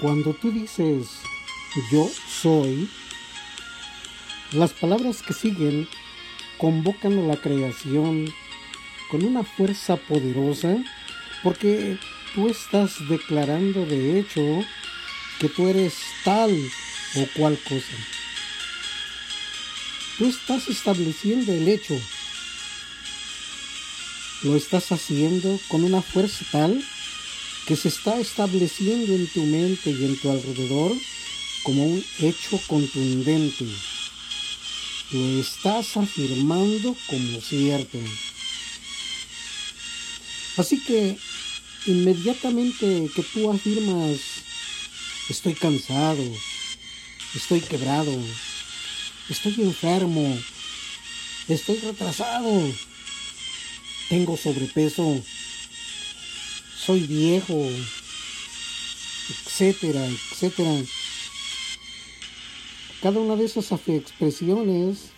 Cuando tú dices yo soy, las palabras que siguen convocan a la creación con una fuerza poderosa porque tú estás declarando de hecho que tú eres tal o cual cosa. Tú estás estableciendo el hecho. Lo estás haciendo con una fuerza tal que se está estableciendo en tu mente y en tu alrededor como un hecho contundente. Lo estás afirmando como cierto. Así que inmediatamente que tú afirmas, estoy cansado, estoy quebrado, estoy enfermo, estoy retrasado, tengo sobrepeso, soy viejo, etcétera, etcétera. Cada una de esas expresiones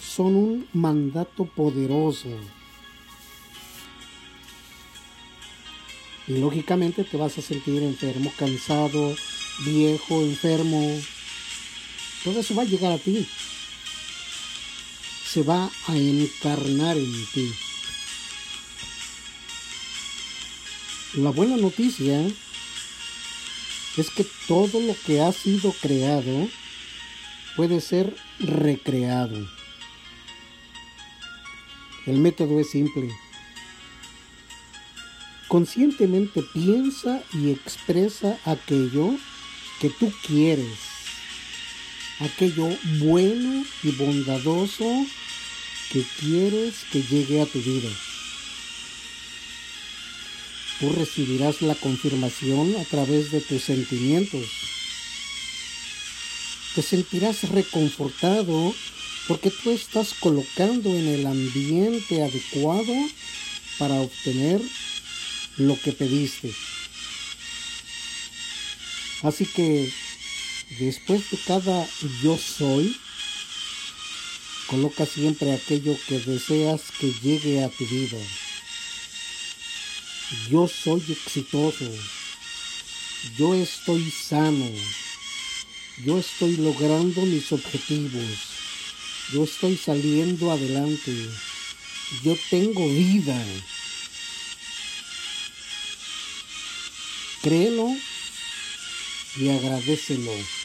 son un mandato poderoso. Y lógicamente te vas a sentir enfermo, cansado, viejo, enfermo. Todo eso va a llegar a ti. Se va a encarnar en ti. La buena noticia es que todo lo que ha sido creado puede ser recreado. El método es simple. Conscientemente piensa y expresa aquello que tú quieres, aquello bueno y bondadoso que quieres que llegue a tu vida tú recibirás la confirmación a través de tus sentimientos. Te sentirás reconfortado porque tú estás colocando en el ambiente adecuado para obtener lo que pediste. Así que después de cada yo soy, coloca siempre aquello que deseas que llegue a tu vida. Yo soy exitoso. Yo estoy sano. Yo estoy logrando mis objetivos. Yo estoy saliendo adelante. Yo tengo vida. Créelo y agradecelo.